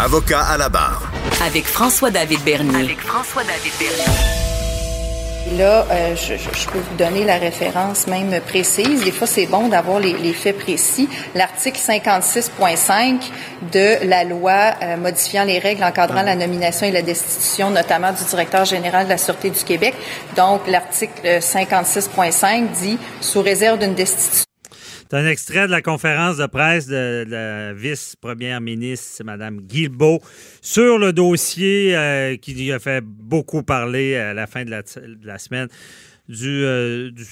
Avocat à la barre. Avec François-David Bernier. Avec François-David Bernier. Là, euh, je, je, peux vous donner la référence même précise. Des fois, c'est bon d'avoir les, les, faits précis. L'article 56.5 de la loi euh, modifiant les règles encadrant la nomination et la destitution, notamment du directeur général de la Sûreté du Québec. Donc, l'article 56.5 dit, sous réserve d'une destitution, c'est un extrait de la conférence de presse de, la vice-première ministre, Mme Guilbeault, sur le dossier euh, qui a fait beaucoup parler à la fin de la, de la semaine du, euh, du,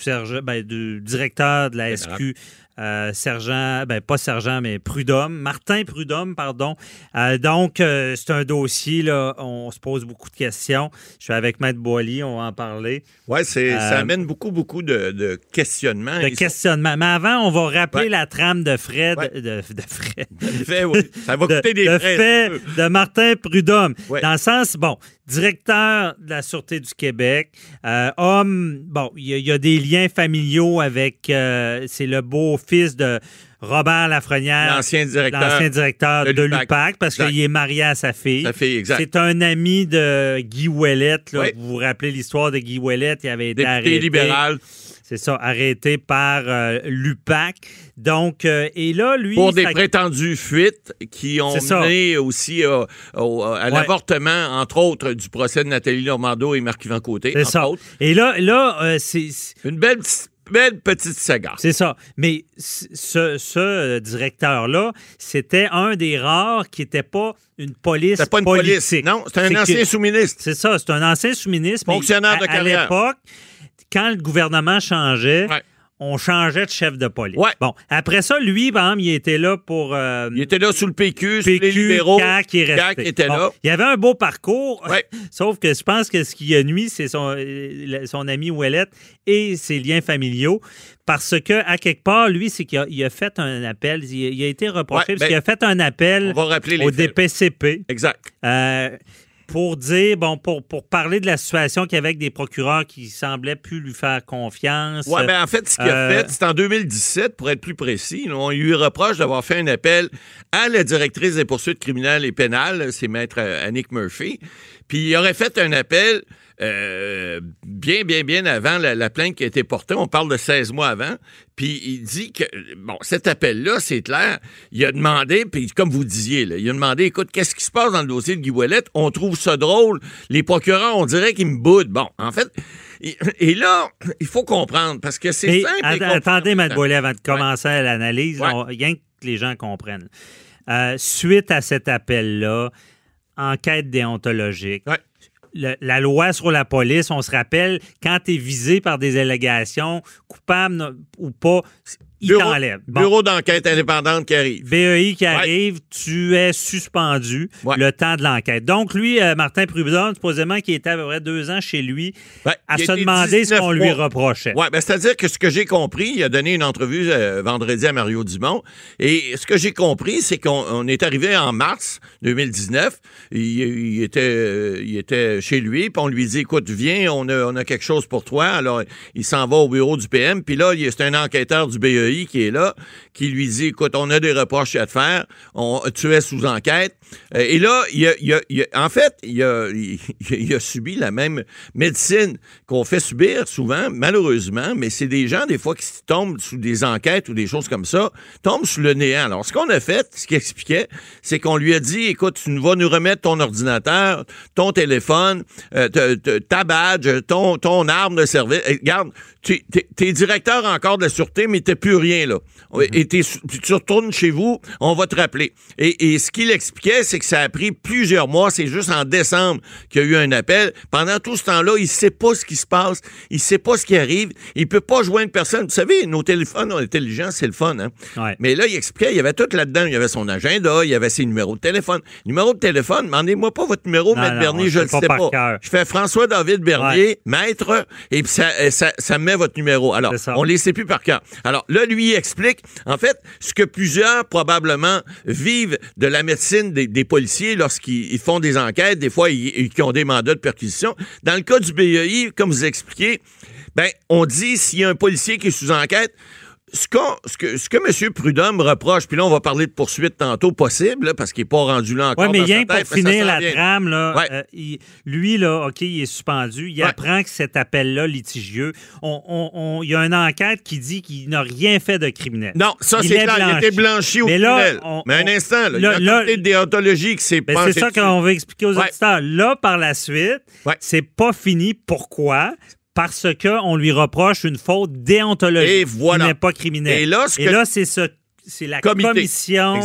ben, du, directeur de la SQ euh, sergent, ben pas sergent, mais Prudhomme, Martin Prudhomme, pardon. Euh, donc, euh, c'est un dossier, là, on se pose beaucoup de questions. Je suis avec Maître Boily, on va en parler. Oui, ça amène beaucoup, beaucoup de, questionnements. De questionnements. Mais avant, on va rappeler la trame de frais. De, fait, oui. Ça va coûter des frais. Fait de Martin Prudhomme. Dans le sens, bon, directeur de la Sûreté du Québec, homme, bon, il y, a des liens familiaux avec, c'est le beau fils de Robert Lafrenière, l'ancien directeur, directeur, de, l'UPAC, parce qu'il est marié à sa fille. Sa fille, exact. C'est un ami de Guy Ouellette. Vous vous rappelez l'histoire de Guy Ouellette, il avait été Député arrêté. libéral. C'est ça, arrêté par euh, l'UPAC. Donc, euh, et là, lui. Pour des prétendues fuites qui ont mené aussi euh, à l'avortement, entre autres, du procès de Nathalie Normando et Marc-Yvan Côté. C'est ça. Et là, là c'est. Une belle belle petite saga. C'est ça. Mais ce, ce directeur-là, c'était un des rares qui n'était pas une police pas une politique. Non, c'était un ancien sous-ministre. C'est ça, c'est un ancien sous-ministre. Fonctionnaire de carrière. À l'époque, quand le gouvernement changeait, on changeait de chef de police. Bon, après ça, lui, par exemple, il était là pour. Euh, il était là sous le PQ, sous les libéraux. CAQ, il était là. Il avait un beau parcours. Sauf que je pense que ce qui a nuit, c'est son, euh, son ami Ouellette et ses liens familiaux. Parce que, à quelque part, lui, c'est qu'il a, fait un appel. Il, a été reproché parce ben, qu'il a fait un appel au DPCP. Exact. Euh, pour dire, bon, pour, pour parler de la situation qu'il y avait avec des procureurs qui semblaient plus lui faire confiance. Oui, ben en fait, ce qu'il a euh, fait, c'est en 2017, pour être plus précis, on lui reproche d'avoir fait un appel à la directrice des poursuites criminelles et pénales, c'est maître euh, Annick Murphy, puis il aurait fait un appel euh, bien, bien, bien avant la, plainte qui a été portée. On parle de 16 mois avant. Puis il dit que, bon, cet appel-là, c'est clair. Il a demandé, puis comme vous disiez, il a demandé, écoute, qu'est-ce qui se passe dans le dossier de Guy? On trouve ça drôle. Les procureurs, on dirait qu'ils me boudent. Bon, en fait, et là, il faut comprendre, parce que c'est simple. attendez, Mme Boilet, avant de commencer l'analyse, rien que les gens comprennent. Euh, suite à cet appel-là, enquête déontologique, la loi sur la police, on se rappelle, quand tu es visé par des allégations, coupable ou pas, il t'enlève. Bureau d'enquête indépendante qui arrive. BEI qui arrive, tu es suspendu le temps de l'enquête. Donc, lui, euh, Martin Prudhomme, supposément, qui était à peu près deux ans chez lui, à se demander ce qu'on lui reprochait. Oui, ben, c'est-à-dire que ce que j'ai compris, il a donné une entrevue euh, vendredi à Mario Dumont, et ce que j'ai compris, c'est qu'on est arrivé en mars 2019, il, était, euh, il était chez lui, puis on lui dit, écoute, viens, on a, on a quelque chose pour toi. Alors, il s'en va au bureau du PM, puis là, c'est un enquêteur du BEI qui est là, qui lui dit, écoute, on a des reproches à te faire, tu es sous enquête. Euh, et là, il a, en fait, il a, subi la même médecine qu'on fait subir souvent, malheureusement, mais c'est des gens, des fois, qui tombent sous des enquêtes ou des choses comme ça, tombent sous le néant. Alors, ce qu'on a fait, ce qu'il expliquait, c'est qu'on lui a dit, écoute, tu vas nous remettre ton ordinateur, ton téléphone, euh, ta badge, ton, ton arme de service. Regarde, tu es, directeur encore de la sûreté, mais t'es plus rien, là. Mm-hmm. Et tu retournes chez vous, on va te rappeler. Et, et ce qu'il expliquait, c'est que ça a pris plusieurs mois. C'est juste en décembre qu'il y a eu un appel. Pendant tout ce temps-là, il sait pas ce qui se passe. Il sait pas ce qui arrive. Il peut pas joindre personne. Vous savez, nos téléphones intelligents, c'est le fun, hein? Mais là, il expliquait, il y avait tout là-dedans. Il y avait son agenda, il y avait ses numéros de téléphone. Numéro de téléphone, demandez-moi pas votre numéro, Maître Bernier, je le sais pas. Je fais François-David Bernier, maître, et puis ça, ça, ça met votre numéro. Alors, on les sait plus par cœur. Alors, là, lui, explique, en fait, ce que plusieurs, probablement, vivent de la médecine des, policiers lorsqu'ils font des enquêtes, des fois, ils, ont des mandats de perquisition. Dans le cas du BEI, comme vous expliquez, ben, on dit s'il y a un policier qui est sous enquête, ce, ce que, ce que M. Prudhomme reproche, puis là, on va parler de poursuite tantôt possible, là, parce qu'il n'est pas rendu là encore. Oui, mais dans rien sa pour tête, finir la trame, là, Ouais. euh, il- lui, là, OK, il est suspendu. Il Ouais. apprend que cet appel-là litigieux, on- on- on- il y a une enquête qui dit qu'il n'a rien fait de criminel. Non, ça, c'est est clair. Il était blanchi au Mais là, criminel. on- mais un instant, là, il y là- a un là- comité de déontologie qui s'est Ben, c'est ça qu'on va expliquer aux Ouais. auditeurs. Là, par la suite, c'est pas fini. Pourquoi? Parce qu'on lui reproche une faute déontologique Et voilà. qui n'est pas criminelle. Et là, ce que- c'est ce, c'est la Comité. commission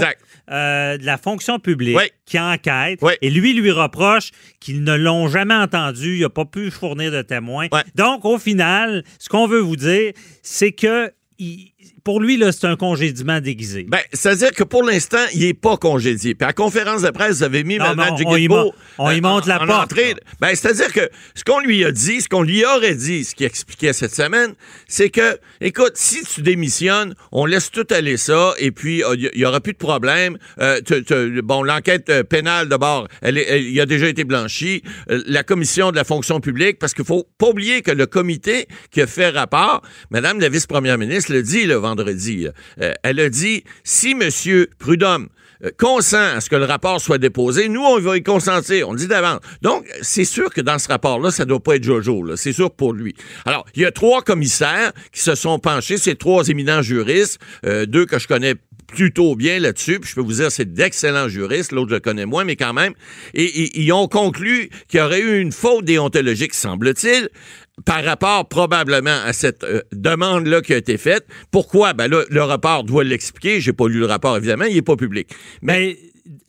euh, de la fonction publique qui enquête. Et lui lui reproche qu'ils ne l'ont jamais entendu. Il n'a pas pu fournir de témoins. Donc, au final, ce qu'on veut vous dire, c'est que il- pour lui, là, c'est un congédiement déguisé. Ben, c'est-à-dire que pour l'instant, il n'est pas congédié. Puis à la conférence de presse, vous avez mis Non, Mme on- on y Guilbeault, mon- on y euh, monte la en porte, entrée. Ben, c'est-à-dire que ce qu'on lui a dit, ce qu'on lui aurait dit, ce qu'il expliquait cette semaine, c'est que, écoute, si tu démissionnes, on laisse tout aller ça, et puis euh, il n'y aura plus de problème. Euh, bon, l'enquête euh, pénale d'abord, elle, il a déjà été blanchi. Euh, la commission de la fonction publique, parce qu'il faut pas oublier que le comité qui a fait rapport, Madame la vice-première ministre le dit le vendredi, euh, elle a dit, si Monsieur Prudhomme euh, consent à ce que le rapport soit déposé, nous, on va y consentir. On dit d'avance. Donc, c'est sûr que dans ce rapport-là, ça doit pas être Jojo. C'est sûr pour lui. Alors, il y a trois commissaires qui se sont penchés, ces trois éminents juristes, euh, deux que je connais plutôt bien là-dessus, je peux vous dire, c'est d'excellents juristes, l'autre je connais moins, mais quand même, et- ils ont conclu qu'il y aurait eu une faute déontologique, semble-t-il, par rapport probablement à cette euh, demande-là qui a été faite. Pourquoi? Ben là, le rapport doit l'expliquer. J'ai pas lu le rapport, évidemment, il est pas public. Mais Mais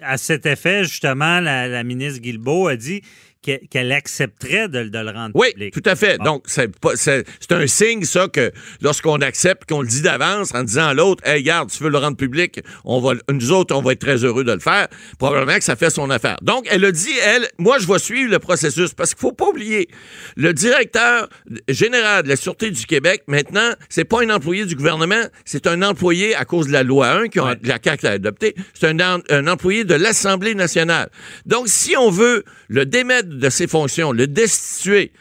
à cet effet, justement, la, la ministre Guilbeault a dit qu'elle accepterait de, de le rendre Oui, public. tout à fait. Bon. Donc, c'est un signe, ça, que lorsqu'on accepte, qu'on le dit d'avance en disant à l'autre, hey, regarde, tu veux le rendre public, on va, nous autres, on va être très heureux de le faire. Probablement que ça fait son affaire. Donc, elle a dit, elle, moi, je vais suivre le processus parce qu'il faut pas oublier, le directeur général de la Sûreté du Québec, maintenant, c'est pas un employé du gouvernement, c'est un employé à cause de la loi 1 que Ouais. la CAQ a adoptée. C'est un, un employé de l'Assemblée nationale. Donc, si on veut le démettre de ses fonctions, le destituer,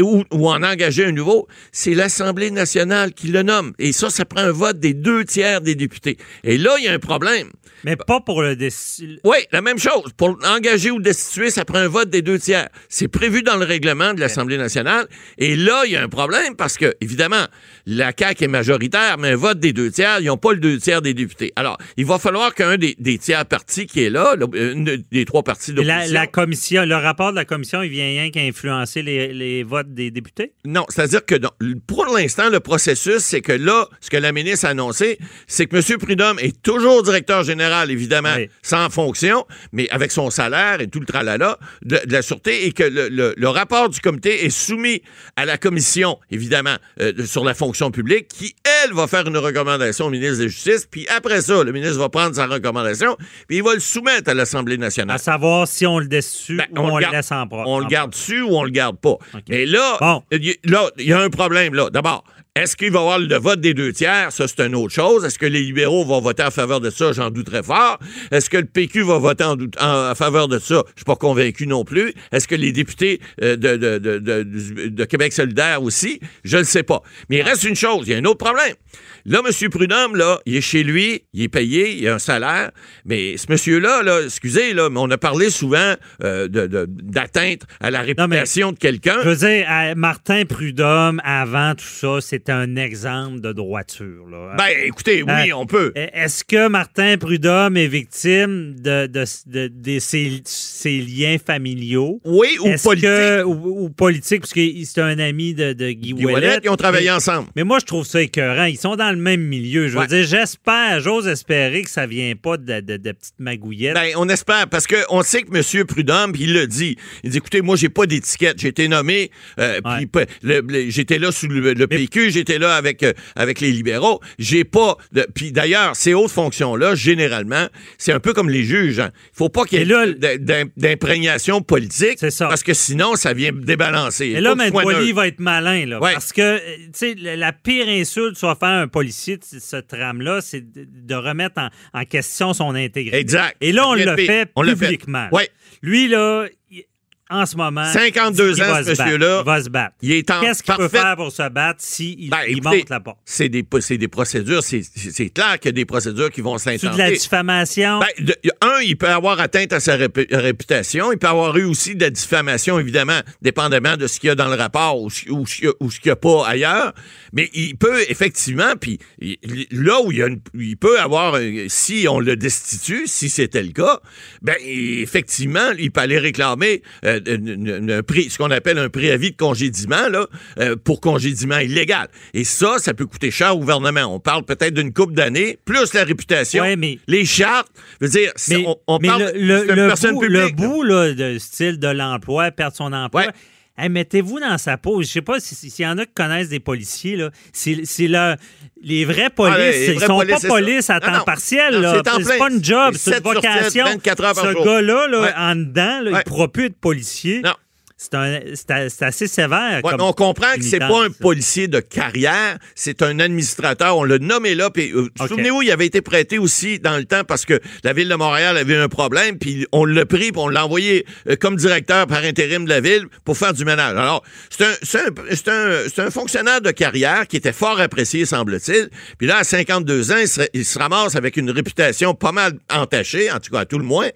ou, ou en engager un nouveau, c'est l'Assemblée nationale qui le nomme. Et ça, ça prend un vote des deux tiers des députés. Et là, il y a un problème. Mais pas pour le déci- Oui, la même chose. Pour engager ou destituer, ça prend un vote des deux tiers. C'est prévu dans le règlement de l'Assemblée nationale. Et là, il y a un problème parce que, évidemment, la CAQ est majoritaire, mais un vote des deux tiers, ils n'ont pas le deux tiers des députés. Alors, il va falloir qu'un des, des tiers partis qui est là, une des trois partis La, d'opposition... la commission, le rapport de la commission, il vient rien qu'à influencer les, les votes des députés? Non, c'est-à-dire que non, pour l'instant, le processus, c'est que là, ce que la ministre a annoncé, c'est que M. Prudhomme est toujours directeur général, évidemment, Oui. sans fonction, mais avec son salaire et tout le tralala de, de la Sûreté, et que le, le- le rapport du comité est soumis à la commission, évidemment, euh, sur la fonction publique, qui, elle, va faire une recommandation au ministre de la Justice, puis après ça, le ministre va prendre sa recommandation, puis il va le soumettre à l'Assemblée nationale. À savoir si on le destitue Ben, ou on, le garde- laisse en propre. On le garde dessus ou on le garde pas. Mais là, Bon. il y- là, il y a un problème là. D'abord, est-ce qu'il va y avoir le vote des deux tiers? Ça, c'est une autre chose. Est-ce que les libéraux vont voter en faveur de ça? J'en doute très fort. Est-ce que le PQ va voter en, doute- en- en faveur de ça? Je suis pas convaincu non plus. Est-ce que les députés euh, de, de, de, de- Québec solidaire aussi? Je ne sais pas. Mais il reste une chose. Il y a un autre problème. Là, M. Prudhomme, là, il est chez lui, il est payé, il a un salaire. Mais ce monsieur-là, là, excusez, là, mais on a parlé souvent euh, d'atteinte à la réputation de quelqu'un. Je veux dire, Martin Prudhomme, avant tout ça, c'était un exemple de droiture. Là. Ben, écoutez, oui, Euh, on peut. Est-ce que Martin Prudhomme est victime de, de, de- de ses, ses liens familiaux? Oui, ou politique. que- ou, ou politique, parce que c'est un ami de, Guy Guy Ouellet. Ils ont travaillé Mais- ensemble. Mais moi, je trouve ça écœurant. Ils sont dans le même milieu. Je veux dire, j'espère, j'ose espérer que ça vient pas de, petites magouillettes. Ben, on espère, parce qu'on sait que M. Prudhomme, il le dit, il dit, écoutez, moi, j'ai pas d'étiquette. J'ai été nommé, euh, Ouais. puis j'étais là sous le, le PQ, j'étais là avec, euh, avec les libéraux. J'ai pas... de- Puis d'ailleurs, ces hautes fonctions-là, généralement, c'est un peu comme les juges. hein. Il faut pas qu'il y ait d'imprégnation politique, ça. parce que sinon, ça vient débalancer. Et là, Maître Boily va être malin, là. Ouais. Parce que, euh, tu sais, la pire insulte soit faire à un policier de ce trame-là, c'est de remettre en, en question son intégrité. Exact. Et là, on le fait On l'a fait. publiquement. Ouais. Lui, là, en ce moment. 52 dit qu'il ans, ce monsieur-là. Il va se battre. Il est en Qu'est-ce qu'il peut faire pour se battre s'il Ben, il écoutez, monte la porte? C'est des, procédures, c'est clair qu'il y a des procédures qui vont C'est de la s'intenter. diffamation? Ben, de- un, il peut avoir atteinte à sa répu- réputation. Il peut avoir eu aussi de la diffamation, évidemment, dépendamment de ce qu'il y a dans le rapport ou, ce- ou qu'il y a- ou ce qu'il n'y a pas ailleurs. Mais il peut effectivement, puis là où il, y a une- il peut avoir, si on le destitue, si c'était le cas, ben effectivement, il peut aller réclamer euh, une- une- un prix, ce qu'on appelle un préavis de congédiement là, euh, pour congédiement illégal. Et ça, ça peut coûter cher au gouvernement. On parle peut-être d'une coupe d'années, plus la réputation, Ouais, mais- les chartes. Je veux dire, Mais, on, on mais parle le, le- le personne bout, publique. le bout là, de style de l'emploi, perdre son emploi. Ouais. Hey, Mettez-vous dans sa peau. Je sais pas si- si- s'il y en a qui connaissent des policiers. là. C'est le- les vrais polices. Ah, les ils vrais sont polices, pas police à temps non. partiel. Non, c'est pas une job, C'est une 7 sur 7, vocation. 24 heures par Ce gars-là, là, Ouais. en dedans, là, il ne pourra plus être policier. Non. C'est assez sévère. Ouais, comme mais on comprend que c'est pas un policier de carrière, c'est un administrateur. On l'a nommé là. Puis, euh, OK. souvenez-vous, il avait été prêté aussi dans le temps parce que la ville de Montréal avait un problème. Puis on l'a pris, puis on l'a envoyé euh, comme directeur par intérim de la ville pour faire du ménage. Alors, c'est un, un, un fonctionnaire de carrière qui était fort apprécié, semble-t-il. Puis là, à 52 ans, il se, il se ramasse avec une réputation pas mal entachée, en tout cas à tout le moins.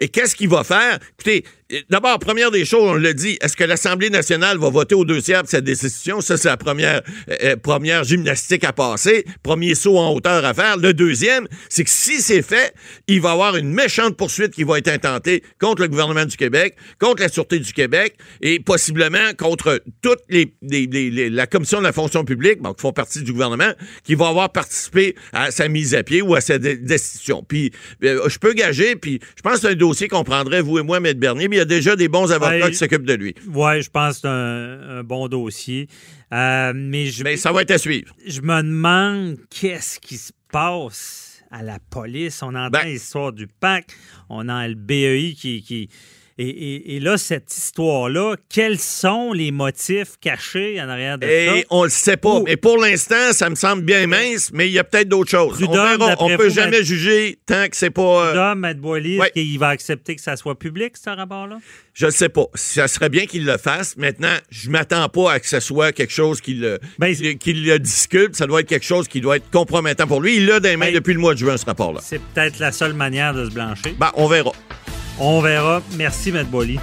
Et qu'est-ce qu'il va faire? Écoutez, d'abord, première des choses, on l'a dit, est-ce que l'Assemblée nationale va voter aux deux tiers de cette décision? Ça, c'est la première, euh, euh, première gymnastique à passer, premier saut en hauteur à faire. Le deuxième, c'est que si c'est fait, il va y avoir une méchante poursuite qui va être intentée contre le gouvernement du Québec, contre la Sûreté du Québec et possiblement contre toute la Commission de la fonction publique, qui font partie du gouvernement, qui va avoir participé à sa mise à pied ou à sa destitution. Puis, euh, je peux gager, puis je pense que c'est un qu'on prendrait, vous et moi, M. Bernier, mais il y a déjà des bons avocats Ouais. qui s'occupent de lui. Oui, je pense que c'est un, un bon dossier. Euh, mais je, Mais ça va être à suivre. je me demande qu'est-ce qui se passe à la police. On entend Ben- l'histoire du PAC, on a le BEI qui. qui et, et- et là, cette histoire-là, quels sont les motifs cachés en arrière de Et ça? on le sait pas. Mais pour l'instant, ça me semble bien mince, mais il y a peut-être d'autres choses. On, Prud'homme, on peut vous, jamais juger tant que c'est pas... euh, Dom, Matt Boily, Ouais. qu'il va accepter que ça soit public, ce rapport-là? Je ne sais pas. Ça serait bien qu'il le fasse. Maintenant, je m'attends pas à que ce soit quelque chose qui le, Ben, qui- qui le discute. Ça doit être quelque chose qui doit être compromettant pour lui. Il l'a dans les mains Ben, depuis le mois de juin, ce rapport-là. C'est peut-être la seule manière de se blanchir. Ben, on verra. On verra. Merci, Matt Boily.